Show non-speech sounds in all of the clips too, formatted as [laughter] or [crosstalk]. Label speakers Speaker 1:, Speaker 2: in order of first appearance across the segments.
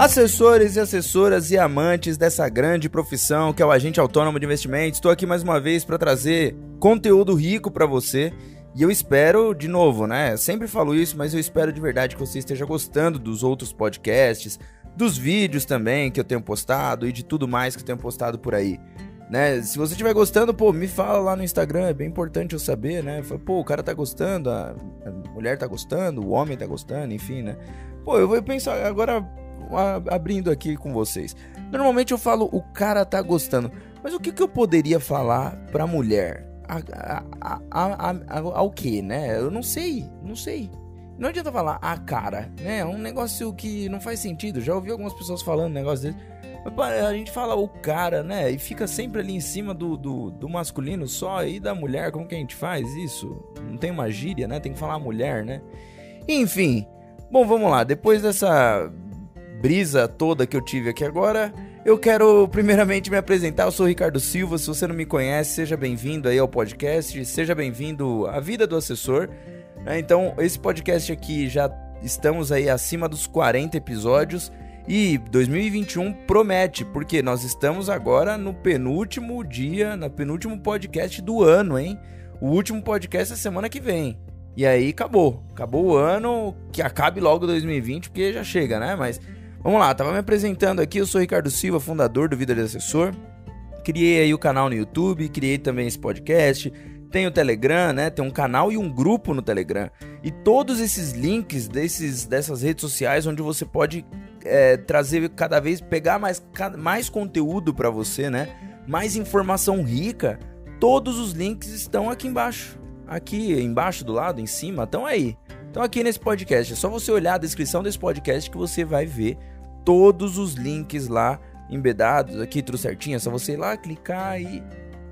Speaker 1: Assessores e assessoras e amantes dessa grande profissão que é o agente autônomo de investimentos, estou aqui mais uma vez para trazer conteúdo rico para você. E eu espero, de novo, né? Sempre falo isso, mas eu espero de verdade que você esteja gostando dos outros podcasts, dos vídeos também que eu tenho postado e de tudo mais que eu tenho postado por aí. Né? Se você estiver gostando, pô, me fala lá no Instagram, é bem importante eu saber, né? Pô, o cara tá gostando, a mulher tá gostando, o homem tá gostando, enfim, né? Pô, eu vou pensar agora abrindo aqui com vocês. Normalmente eu falo o cara tá gostando, mas o que, que eu poderia falar pra mulher? A, a, a, ao que, né? Eu não sei, não sei. Não adianta falar a cara, né? É um negócio que não faz sentido. Já ouvi algumas pessoas falando um negócio desse. A gente fala o cara, né? E fica sempre ali em cima do, do, do, masculino só e da mulher. Como que a gente faz isso? Não tem uma gíria, né? Tem que falar mulher, né? Enfim. Bom, vamos lá. Depois dessa brisa toda que eu tive aqui agora, eu quero primeiramente me apresentar. Eu sou o Ricardo Silva. Se você não me conhece, seja bem-vindo aí ao podcast. Seja bem-vindo à vida do assessor. Né? Então, esse podcast aqui já estamos aí acima dos 40 episódios. E 2021 promete, porque nós estamos agora no penúltimo dia, no penúltimo podcast do ano, hein? O último podcast é semana que vem. E aí acabou. Acabou o ano, que acabe logo 2020, porque já chega, né? Mas Vamos lá, tava me apresentando aqui, eu sou Ricardo Silva, fundador do Vida de Assessor. Criei aí o canal no YouTube, criei também esse podcast, tem o Telegram, né? Tem um canal e um grupo no Telegram. E todos esses links desses, dessas redes sociais onde você pode é, trazer cada vez, pegar mais, mais conteúdo para você, né? Mais informação rica. Todos os links estão aqui embaixo. Aqui embaixo do lado, em cima, estão aí. Então aqui nesse podcast, é só você olhar a descrição desse podcast que você vai ver todos os links lá embedados, aqui tudo certinho, é só você ir lá, clicar e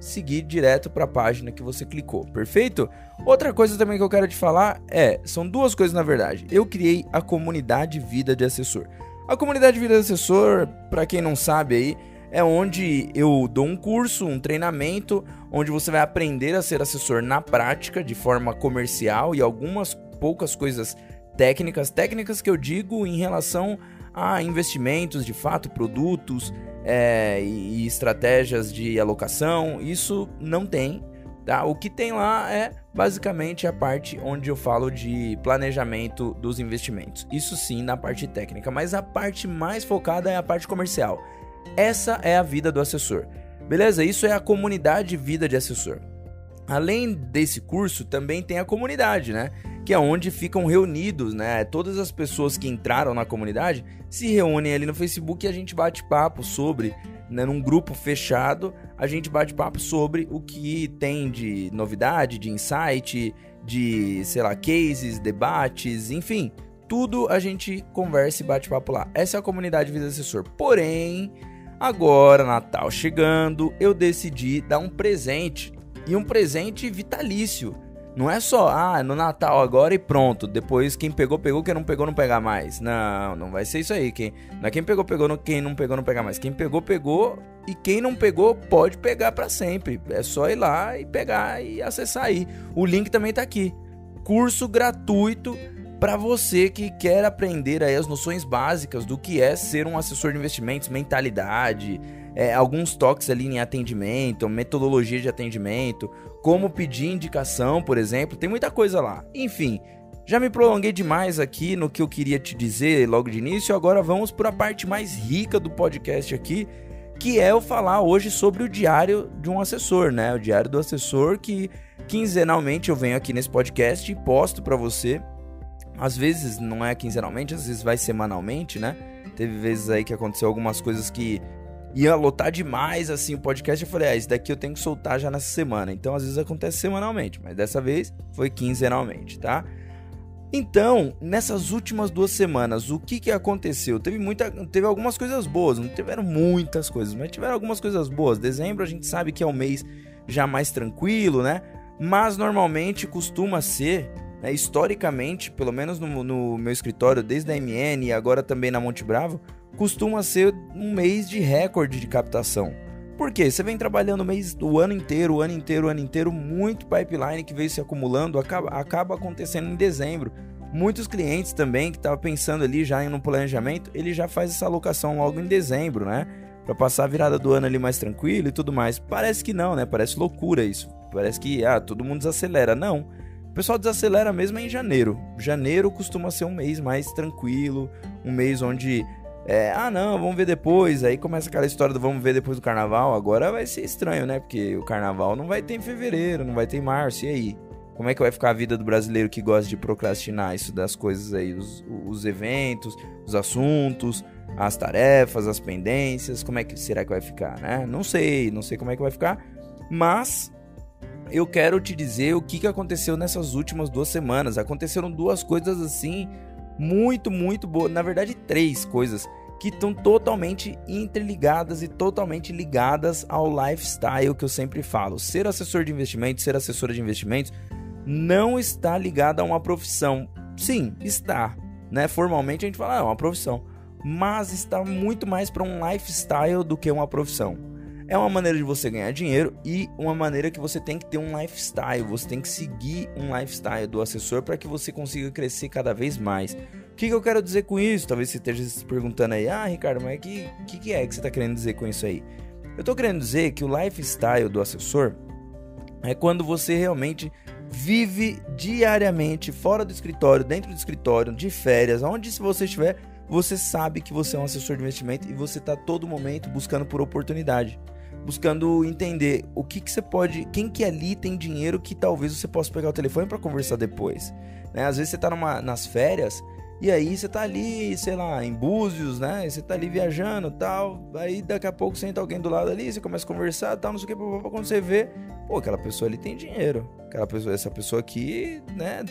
Speaker 1: seguir direto para a página que você clicou, perfeito? Outra coisa também que eu quero te falar é, são duas coisas na verdade. Eu criei a comunidade Vida de Assessor. A comunidade Vida de Assessor, para quem não sabe aí, é onde eu dou um curso, um treinamento, onde você vai aprender a ser assessor na prática, de forma comercial e algumas poucas coisas técnicas, técnicas que eu digo em relação a investimentos, de fato, produtos é, e estratégias de alocação. Isso não tem. Tá? O que tem lá é basicamente a parte onde eu falo de planejamento dos investimentos. Isso sim na parte técnica, mas a parte mais focada é a parte comercial. Essa é a vida do assessor. Beleza? Isso é a comunidade vida de assessor. Além desse curso, também tem a comunidade, né? Que é onde ficam reunidos, né? Todas as pessoas que entraram na comunidade se reúnem ali no Facebook e a gente bate papo sobre, né? Num grupo fechado, a gente bate papo sobre o que tem de novidade, de insight, de, sei lá, cases, debates, enfim. Tudo a gente conversa e bate papo lá. Essa é a comunidade Vida Assessor. Porém, agora, Natal chegando, eu decidi dar um presente e um presente vitalício. Não é só, ah, no Natal agora e pronto. Depois quem pegou, pegou, quem não pegou, não pegar mais. Não, não vai ser isso aí. Quem, não é quem pegou, pegou, quem não pegou, não pegar mais. Quem pegou, pegou. E quem não pegou, pode pegar para sempre. É só ir lá e pegar e acessar aí. O link também tá aqui. Curso gratuito para você que quer aprender aí as noções básicas do que é ser um assessor de investimentos, mentalidade, é, alguns toques ali em atendimento, metodologia de atendimento, como pedir indicação, por exemplo, tem muita coisa lá. Enfim, já me prolonguei demais aqui no que eu queria te dizer logo de início, agora vamos para a parte mais rica do podcast aqui, que é eu falar hoje sobre o diário de um assessor, né? O diário do assessor que quinzenalmente eu venho aqui nesse podcast e posto para você. Às vezes não é quinzenalmente, às vezes vai semanalmente, né? Teve vezes aí que aconteceu algumas coisas que ia lotar demais assim o podcast. Eu falei, ah, isso daqui eu tenho que soltar já nessa semana. Então, às vezes acontece semanalmente, mas dessa vez foi quinzenalmente, tá? Então, nessas últimas duas semanas, o que, que aconteceu? Teve muita, teve algumas coisas boas, não tiveram muitas coisas, mas tiveram algumas coisas boas. Dezembro a gente sabe que é um mês já mais tranquilo, né? Mas normalmente costuma ser, né, historicamente, pelo menos no, no meu escritório, desde a MN e agora também na Monte Bravo, costuma ser um mês de recorde de captação. Por quê? Você vem trabalhando o mês do ano inteiro, o ano inteiro, o ano inteiro, muito pipeline que veio se acumulando, acaba, acaba acontecendo em dezembro. Muitos clientes também que estavam pensando ali já um planejamento, ele já faz essa alocação logo em dezembro, né? Para passar a virada do ano ali mais tranquilo e tudo mais. Parece que não, né? Parece loucura isso. Parece que ah, todo mundo desacelera. Não. O pessoal desacelera mesmo em janeiro. Janeiro costuma ser um mês mais tranquilo, um mês onde é, ah não, vamos ver depois. Aí começa aquela história do vamos ver depois do carnaval. Agora vai ser estranho, né? Porque o carnaval não vai ter em fevereiro, não vai ter em março. E aí? Como é que vai ficar a vida do brasileiro que gosta de procrastinar isso das coisas aí, os, os eventos, os assuntos, as tarefas, as pendências? Como é que será que vai ficar, né? Não sei, não sei como é que vai ficar, mas eu quero te dizer o que, aconteceu nessas últimas duas semanas. Aconteceram duas coisas assim muito, muito boas. Na verdade, três coisas que estão totalmente interligadas e totalmente ligadas ao lifestyle que eu sempre falo. Ser assessor de investimentos, ser assessora de investimentos não está ligado a uma profissão. Sim, está. Né? Formalmente a gente fala, ah, é uma profissão. Mas está muito mais para um lifestyle do que uma profissão. É uma maneira de você ganhar dinheiro e uma maneira que você tem que ter um lifestyle. Você tem que seguir um lifestyle do assessor para que você consiga crescer cada vez mais. Que, que, eu quero dizer com isso? Talvez você esteja se perguntando aí, ah, Ricardo, mas o que, que, que é que você está querendo dizer com isso aí? Eu estou querendo dizer que o lifestyle do assessor é quando você realmente vive diariamente fora do escritório, dentro do escritório, de férias, onde se você estiver, você sabe que você é um assessor de investimento e você está todo momento buscando por oportunidade, buscando entender o que, que você pode, quem que ali tem dinheiro que talvez você possa pegar o telefone para conversar depois. Né? Às vezes você está nas férias e aí você tá ali, sei lá, em Búzios, né? Você tá ali viajando tal. Aí daqui a pouco senta alguém do lado ali, você começa a conversar tal, não sei o que, quando você vê, pô, aquela pessoa ali tem dinheiro. Aquela pessoa, essa pessoa aqui, né?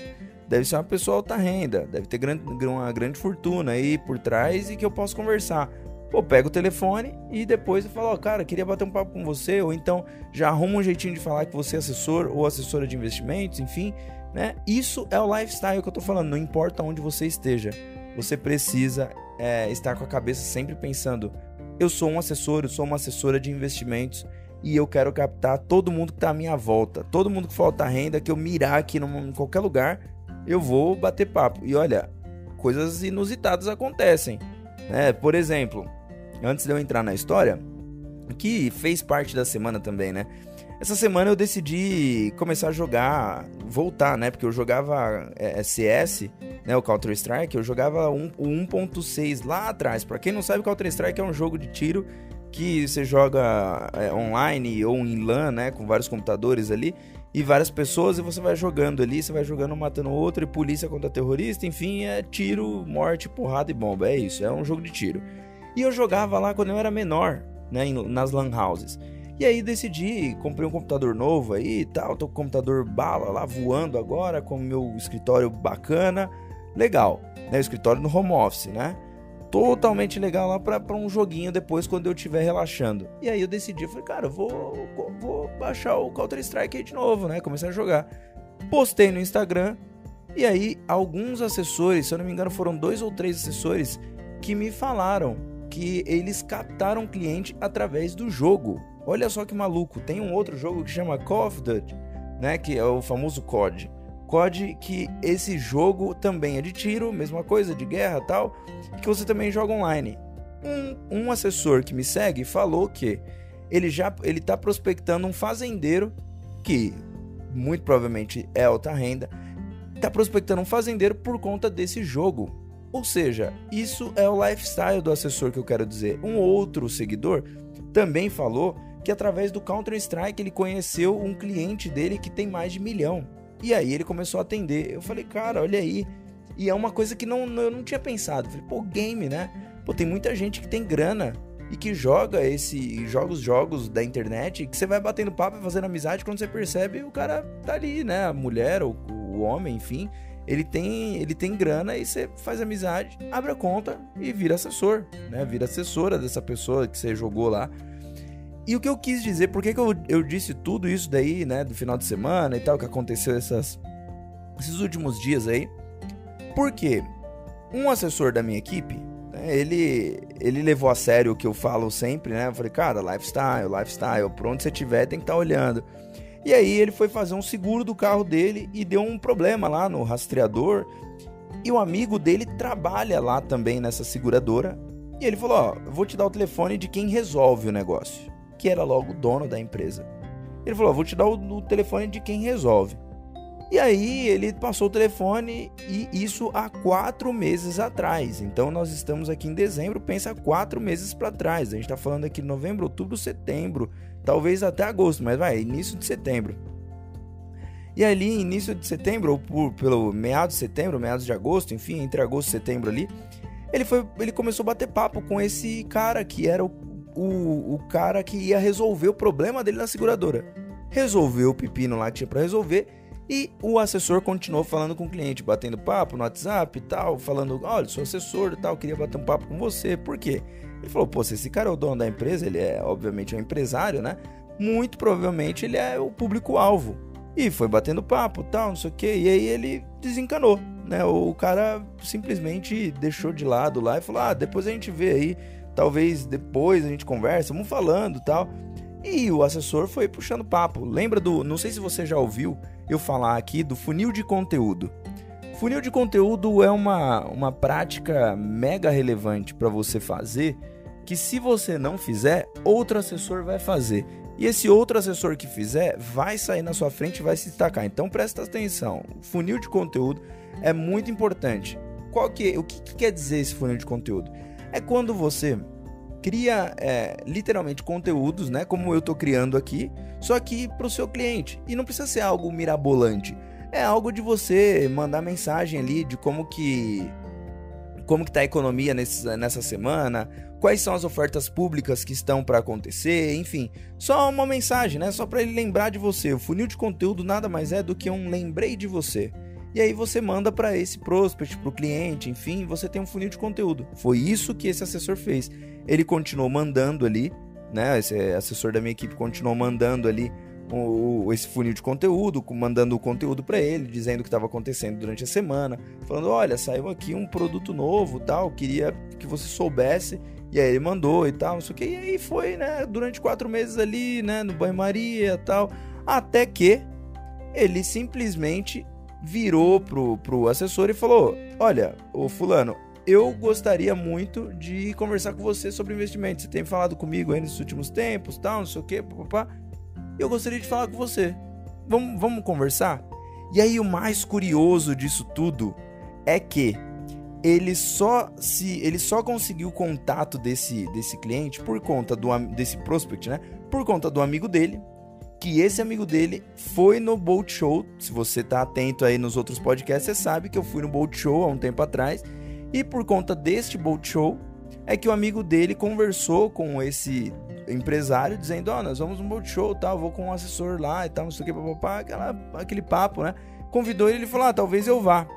Speaker 1: Deve ser uma pessoa alta renda, deve ter grande, uma grande fortuna aí por trás e que eu posso conversar. Pô, pega o telefone e depois eu falo, ó, oh, cara, queria bater um papo com você, ou então já arruma um jeitinho de falar que você é assessor ou assessora de investimentos, enfim né? Isso é o lifestyle que eu tô falando, não importa onde você esteja. Você precisa é, estar com a cabeça sempre pensando: eu sou um assessor, eu sou uma assessora de investimentos e eu quero captar todo mundo que está à minha volta. Todo mundo que falta renda, que eu mirar aqui num, em qualquer lugar, eu vou bater papo. E olha, coisas inusitadas acontecem. Né? Por exemplo, antes de eu entrar na história, que fez parte da semana também, né? Essa semana eu decidi começar a jogar, voltar, né? Porque eu jogava é, CS, né? O Counter Strike, eu jogava um, o 1.6 lá atrás. Para quem não sabe, Counter Strike é um jogo de tiro que você joga é, online ou em LAN, né? Com vários computadores ali e várias pessoas e você vai jogando ali, você vai jogando matando outro e polícia contra terrorista, enfim, é tiro, morte, porrada e bomba, é isso, é um jogo de tiro. E eu jogava lá quando eu era menor, né, nas lan houses. E aí decidi, comprei um computador novo aí e tal, tô com o computador bala lá voando agora, com o meu escritório bacana, legal, né? O escritório no home office, né? Totalmente legal lá para um joguinho depois quando eu estiver relaxando. E aí eu decidi, falei, cara, vou, vou baixar o Counter Strike aí de novo, né? Comecei a jogar. Postei no Instagram e aí alguns assessores, se eu não me engano, foram dois ou três assessores que me falaram que eles captaram cliente através do jogo. Olha só que maluco, tem um outro jogo que chama Call of Duty, né, que é o famoso COD. COD que esse jogo também é de tiro, mesma coisa, de guerra tal, que você também joga online. Um, um assessor que me segue falou que ele já ele tá prospectando um fazendeiro que muito provavelmente é alta renda, tá prospectando um fazendeiro por conta desse jogo. Ou seja, isso é o lifestyle do assessor que eu quero dizer. Um outro seguidor também falou que através do Counter-Strike ele conheceu um cliente dele que tem mais de milhão. E aí ele começou a atender. Eu falei, cara, olha aí. E é uma coisa que não, eu não tinha pensado. Falei, pô, game, né? Pô, tem muita gente que tem grana e que joga esse joga os jogos da internet que você vai batendo papo e fazendo amizade quando você percebe o cara tá ali, né? A mulher ou o homem, enfim, ele tem ele tem grana e você faz amizade, abre a conta e vira assessor, né? Vira assessora dessa pessoa que você jogou lá. E o que eu quis dizer, por que, que eu, eu disse tudo isso daí, né, do final de semana e tal, que aconteceu essas, esses últimos dias aí? Porque um assessor da minha equipe, né, ele, ele levou a sério o que eu falo sempre, né? Eu falei, cara, lifestyle, lifestyle, por onde você estiver tem que estar tá olhando. E aí ele foi fazer um seguro do carro dele e deu um problema lá no rastreador. E o amigo dele trabalha lá também nessa seguradora. E ele falou: Ó, vou te dar o telefone de quem resolve o negócio. Que era logo o dono da empresa. Ele falou: vou te dar o, o telefone de quem resolve. E aí ele passou o telefone e isso há quatro meses atrás. Então nós estamos aqui em dezembro, pensa quatro meses para trás. A gente está falando aqui de novembro, outubro, setembro, talvez até agosto, mas vai, início de setembro. E ali, início de setembro, ou por, pelo meados de setembro, meados de agosto, enfim, entre agosto e setembro ali, ele, foi, ele começou a bater papo com esse cara que era o, o, o cara que ia resolver o problema dele na seguradora. Resolveu o pepino lá que tinha para resolver e o assessor continuou falando com o cliente, batendo papo no WhatsApp e tal, falando: olha, sou assessor e tal, queria bater um papo com você. Por quê? Ele falou: pô, se esse cara é o dono da empresa, ele é obviamente um empresário, né? Muito provavelmente ele é o público-alvo. E foi batendo papo tal, não sei o quê. E aí ele desencanou, né? O cara simplesmente deixou de lado lá e falou: ah, depois a gente vê aí. Talvez depois a gente conversa, vamos falando tal. E o assessor foi puxando papo. Lembra do. Não sei se você já ouviu eu falar aqui do funil de conteúdo. Funil de conteúdo é uma, uma prática mega relevante para você fazer que se você não fizer, outro assessor vai fazer. E esse outro assessor que fizer vai sair na sua frente e vai se destacar. Então presta atenção. O funil de conteúdo é muito importante. Qual que, o que, que quer dizer esse funil de conteúdo? É quando você cria é, literalmente conteúdos, né? Como eu estou criando aqui, só que para o seu cliente. E não precisa ser algo mirabolante. É algo de você mandar mensagem ali de como que como que tá a economia nesse, nessa semana, quais são as ofertas públicas que estão para acontecer, enfim, só uma mensagem, né? Só para ele lembrar de você. O funil de conteúdo nada mais é do que um lembrei de você. E aí você manda para esse prospect, para o cliente, enfim, você tem um funil de conteúdo. Foi isso que esse assessor fez. Ele continuou mandando ali, né? Esse assessor da minha equipe continuou mandando ali o, esse funil de conteúdo, mandando o conteúdo para ele, dizendo o que estava acontecendo durante a semana, falando: olha, saiu aqui um produto novo, tal, queria que você soubesse. E aí ele mandou e tal, não sei o que. E aí foi, né? Durante quatro meses ali, né? No banho-maria tal. Até que ele simplesmente virou pro, pro assessor e falou: Olha, o fulano, eu gostaria muito de conversar com você sobre investimentos. Você tem falado comigo aí nos últimos tempos, tal, não sei o que, papá. Eu gostaria de falar com você. Vamos, vamos conversar? E aí o mais curioso disso tudo é que ele só se ele só conseguiu o contato desse desse cliente por conta do desse prospect, né? Por conta do amigo dele, que esse amigo dele foi no Bolt Show. Se você tá atento aí nos outros podcasts, você sabe que eu fui no Bolt Show há um tempo atrás e por conta deste Bolt Show, é que o amigo dele conversou com esse empresário, dizendo: Ó, oh, nós vamos no Bolt Show, vou com um assessor lá e tal, não sei o que, papapá, aquela, aquele papo, né? Convidou ele, ele falou: Ah, talvez eu vá.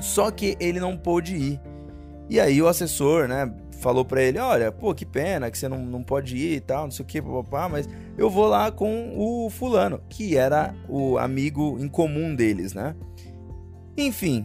Speaker 1: Só que ele não pôde ir. E aí o assessor, né, falou para ele: Olha, pô, que pena que você não, não pode ir e tal, não sei o que, papapá, mas eu vou lá com o fulano, que era o amigo em comum deles, né? Enfim,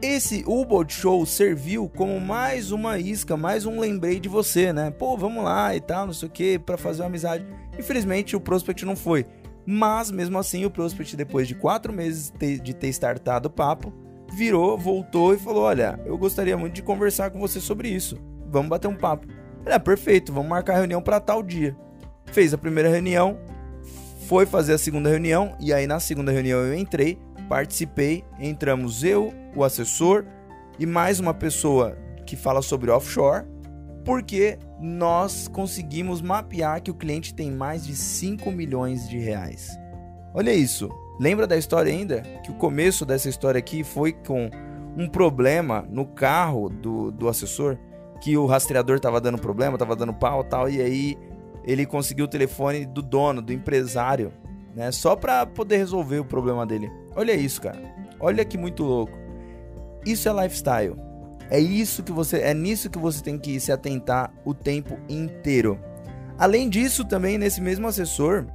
Speaker 1: esse U-Boat Show serviu como mais uma isca, mais um lembrei de você, né? Pô, vamos lá e tal, não sei o que, para fazer uma amizade. Infelizmente o Prospect não foi. Mas mesmo assim, o Prospect, depois de quatro meses de ter startado o papo, virou, voltou e falou: Olha, eu gostaria muito de conversar com você sobre isso. Vamos bater um papo. É perfeito, vamos marcar a reunião para tal dia. Fez a primeira reunião, foi fazer a segunda reunião, e aí na segunda reunião eu entrei, participei, entramos eu, o assessor e mais uma pessoa que fala sobre offshore, porque nós conseguimos mapear que o cliente tem mais de 5 milhões de reais. Olha isso. Lembra da história ainda? Que o começo dessa história aqui foi com um problema no carro do, do assessor, que o rastreador estava dando problema, estava dando pau tal, e aí ele conseguiu o telefone do dono, do empresário, né? Só para poder resolver o problema dele. Olha isso, cara. Olha que muito louco. Isso é lifestyle. É isso que você, é nisso que você tem que se atentar o tempo inteiro. Além disso, também nesse mesmo assessor,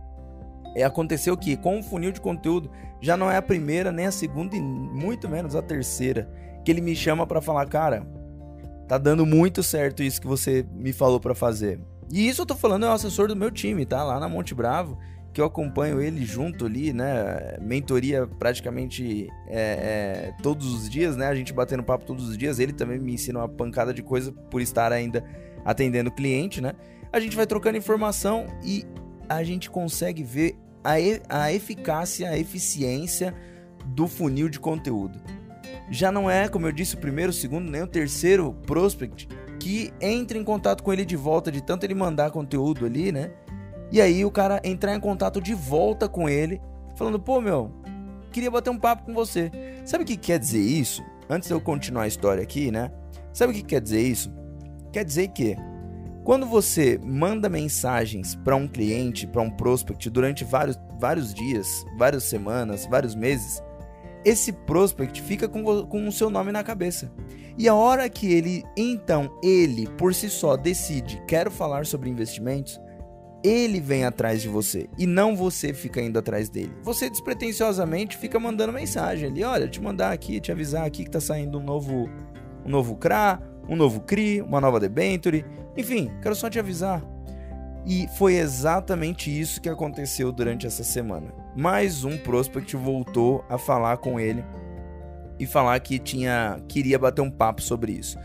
Speaker 1: é, aconteceu que com o funil de conteúdo já não é a primeira, nem a segunda e muito menos a terceira que ele me chama para falar, cara, tá dando muito certo isso que você me falou para fazer. E isso eu tô falando é o assessor do meu time, tá? Lá na Monte Bravo, que eu acompanho ele junto ali, né? Mentoria praticamente é, é, todos os dias, né? A gente batendo papo todos os dias. Ele também me ensina uma pancada de coisa por estar ainda atendendo cliente, né? A gente vai trocando informação e a gente consegue ver a, e, a eficácia, a eficiência do funil de conteúdo. Já não é, como eu disse, o primeiro, o segundo, nem o terceiro prospect que entra em contato com ele de volta, de tanto ele mandar conteúdo ali, né? E aí o cara entrar em contato de volta com ele, falando: pô, meu, queria bater um papo com você. Sabe o que quer dizer isso? Antes de eu continuar a história aqui, né? Sabe o que quer dizer isso? Quer dizer que quando você manda mensagens para um cliente, para um prospect durante vários, vários dias, várias semanas, vários meses, esse prospect fica com, com o seu nome na cabeça. E a hora que ele, então, ele por si só decide, quero falar sobre investimentos, ele vem atrás de você e não você fica indo atrás dele. Você despretensiosamente fica mandando mensagem ali, olha, te mandar aqui, te avisar aqui que tá saindo um novo um novo CRA, um novo CRI, uma nova debenture, enfim, quero só te avisar. E foi exatamente isso que aconteceu durante essa semana. Mais um prospect voltou a falar com ele e falar que tinha queria bater um papo sobre isso.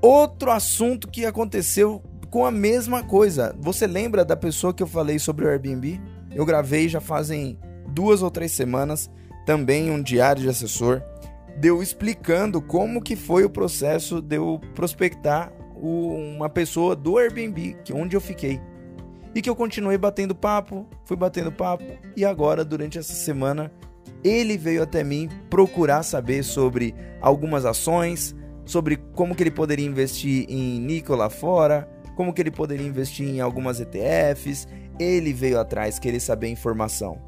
Speaker 1: Outro assunto que aconteceu com a mesma coisa. Você lembra da pessoa que eu falei sobre o Airbnb? Eu gravei já fazem duas ou três semanas também um diário de assessor deu explicando como que foi o processo de eu prospectar uma pessoa do Airbnb, que onde eu fiquei. E que eu continuei batendo papo, fui batendo papo e agora durante essa semana ele veio até mim procurar saber sobre algumas ações, sobre como que ele poderia investir em Nico lá fora, como que ele poderia investir em algumas ETFs. Ele veio atrás querer saber informação.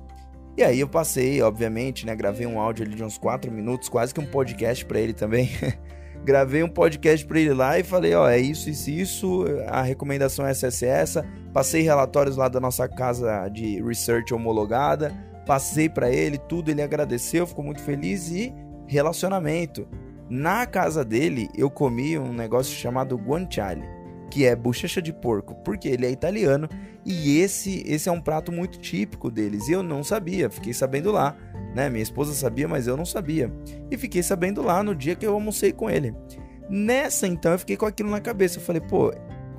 Speaker 1: E aí eu passei, obviamente, né, gravei um áudio ali de uns 4 minutos, quase que um podcast para ele também. [laughs] gravei um podcast para ele lá e falei, ó, é isso, isso, isso, a recomendação é essa, essa, essa. Passei relatórios lá da nossa casa de research homologada, passei para ele tudo, ele agradeceu, ficou muito feliz e relacionamento. Na casa dele, eu comi um negócio chamado guanciale que é bochecha de porco, porque ele é italiano e esse esse é um prato muito típico deles. E eu não sabia, fiquei sabendo lá, né? Minha esposa sabia, mas eu não sabia. E fiquei sabendo lá no dia que eu almocei com ele. Nessa então eu fiquei com aquilo na cabeça, eu falei, pô,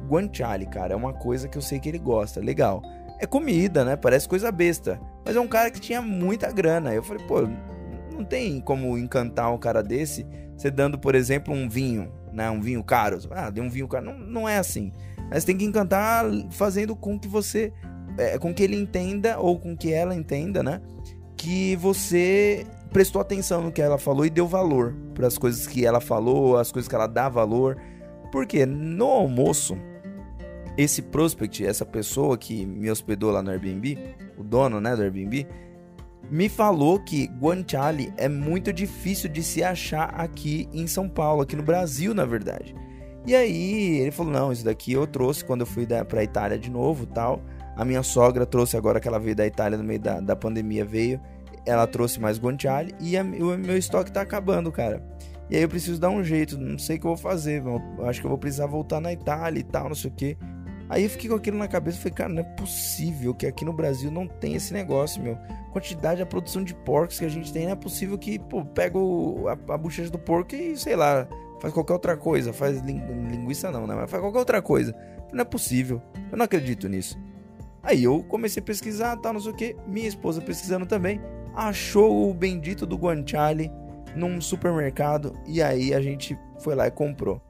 Speaker 1: guanciale, cara, é uma coisa que eu sei que ele gosta, legal. É comida, né? Parece coisa besta, mas é um cara que tinha muita grana. Eu falei, pô, não tem como encantar um cara desse, você dando, por exemplo, um vinho, né? Um vinho caro. Ah, deu um vinho caro. Não, não é assim. Mas tem que encantar fazendo com que você. É, com que ele entenda, ou com que ela entenda, né? Que você prestou atenção no que ela falou e deu valor para as coisas que ela falou, as coisas que ela dá valor. Porque no almoço, esse prospect, essa pessoa que me hospedou lá no Airbnb, o dono né, do Airbnb, me falou que guanciale é muito difícil de se achar aqui em São Paulo, aqui no Brasil, na verdade. E aí ele falou: "Não, isso daqui eu trouxe quando eu fui para a Itália de novo, tal. A minha sogra trouxe agora que ela veio da Itália no meio da, da pandemia veio, ela trouxe mais guanciale e a, o meu estoque tá acabando, cara. E aí eu preciso dar um jeito, não sei o que eu vou fazer, acho que eu vou precisar voltar na Itália e tal, não sei o que. Aí eu fiquei com aquilo na cabeça e falei, cara, não é possível que aqui no Brasil não tem esse negócio, meu. Quantidade, a produção de porcos que a gente tem, não é possível que, pô, pega a, a bochecha do porco e, sei lá, faz qualquer outra coisa. Faz linguiça não, né? Mas faz qualquer outra coisa. Não é possível. Eu não acredito nisso. Aí eu comecei a pesquisar, tal, não sei o que. Minha esposa pesquisando também. Achou o bendito do guanciale num supermercado. E aí a gente foi lá e comprou.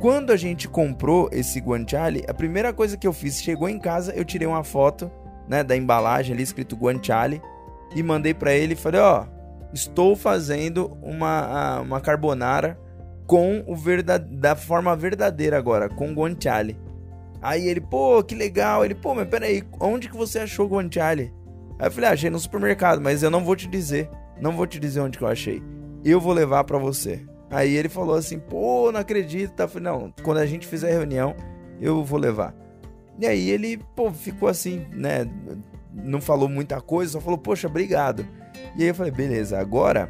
Speaker 1: Quando a gente comprou esse guanciale, a primeira coisa que eu fiz, chegou em casa, eu tirei uma foto, né, da embalagem ali escrito guanciale e mandei para ele e falei, ó, oh, estou fazendo uma, uma carbonara com o verdade, da forma verdadeira agora, com guanciale. Aí ele, pô, que legal. Ele, pô, mas peraí, onde que você achou o guanciale? Aí eu falei, ah, achei no supermercado, mas eu não vou te dizer. Não vou te dizer onde que eu achei. Eu vou levar para você. Aí ele falou assim, pô, não acredito. Tá? Eu falei, não, quando a gente fizer a reunião, eu vou levar. E aí ele, pô, ficou assim, né? Não falou muita coisa, só falou, poxa, obrigado. E aí eu falei, beleza, agora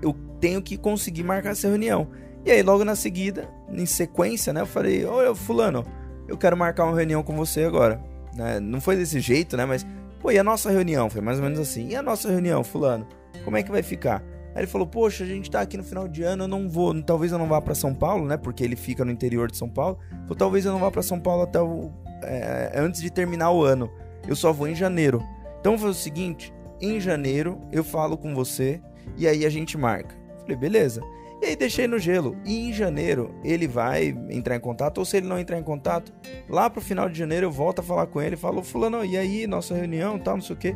Speaker 1: eu tenho que conseguir marcar essa reunião. E aí logo na seguida, em sequência, né? Eu falei, ô fulano, eu quero marcar uma reunião com você agora. Né? Não foi desse jeito, né? Mas Pô, e a nossa reunião? Foi mais ou menos assim. E a nossa reunião, fulano? Como é que vai ficar? Aí ele falou: Poxa, a gente tá aqui no final de ano, eu não vou, talvez eu não vá para São Paulo, né? Porque ele fica no interior de São Paulo. Falou: Talvez eu não vá para São Paulo até o, é, antes de terminar o ano. Eu só vou em janeiro. Então fazer o seguinte: em janeiro eu falo com você e aí a gente marca. Falei: Beleza. E aí deixei no gelo. E em janeiro ele vai entrar em contato, ou se ele não entrar em contato, lá pro final de janeiro eu volto a falar com ele, falo, fulano, e aí, nossa reunião, tal, não sei o quê.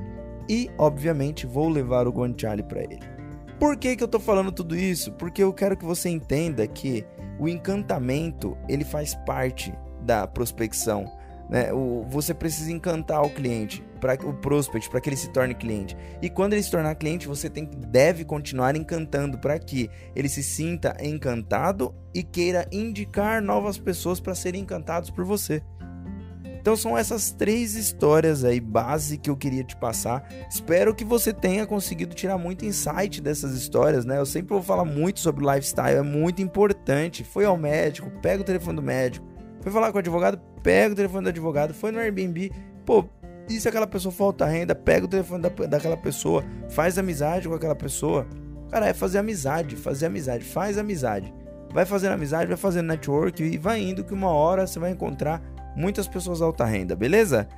Speaker 1: E, obviamente, vou levar o Guanciale para ele. Por que, que eu tô falando tudo isso? Porque eu quero que você entenda que o encantamento ele faz parte da prospecção. Né? O, você precisa encantar o cliente, para o prospect, para que ele se torne cliente. E quando ele se tornar cliente, você tem, deve continuar encantando para que ele se sinta encantado e queira indicar novas pessoas para serem encantados por você. Então são essas três histórias aí base que eu queria te passar. Espero que você tenha conseguido tirar muito insight dessas histórias, né? Eu sempre vou falar muito sobre lifestyle, é muito importante. Foi ao médico, pega o telefone do médico. Foi falar com o advogado, pega o telefone do advogado. Foi no Airbnb, pô, e se aquela pessoa falta renda, pega o telefone da, daquela pessoa, faz amizade com aquela pessoa. Cara, é fazer amizade, fazer amizade, faz amizade. Vai fazendo amizade, vai fazendo network e vai indo que uma hora você vai encontrar muitas pessoas alta renda, beleza?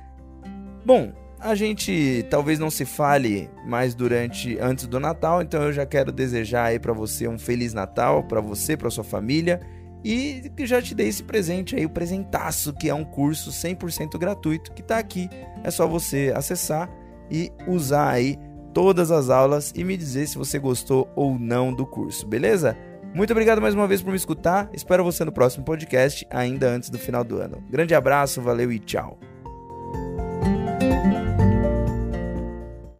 Speaker 1: Bom, a gente talvez não se fale mais durante antes do Natal, então eu já quero desejar aí para você um feliz Natal para você, para sua família e que já te dei esse presente aí, o presentaço, que é um curso 100% gratuito que tá aqui. É só você acessar e usar aí todas as aulas e me dizer se você gostou ou não do curso, beleza? Muito obrigado mais uma vez por me escutar. Espero você no próximo podcast, ainda antes do final do ano. Grande abraço, valeu e tchau.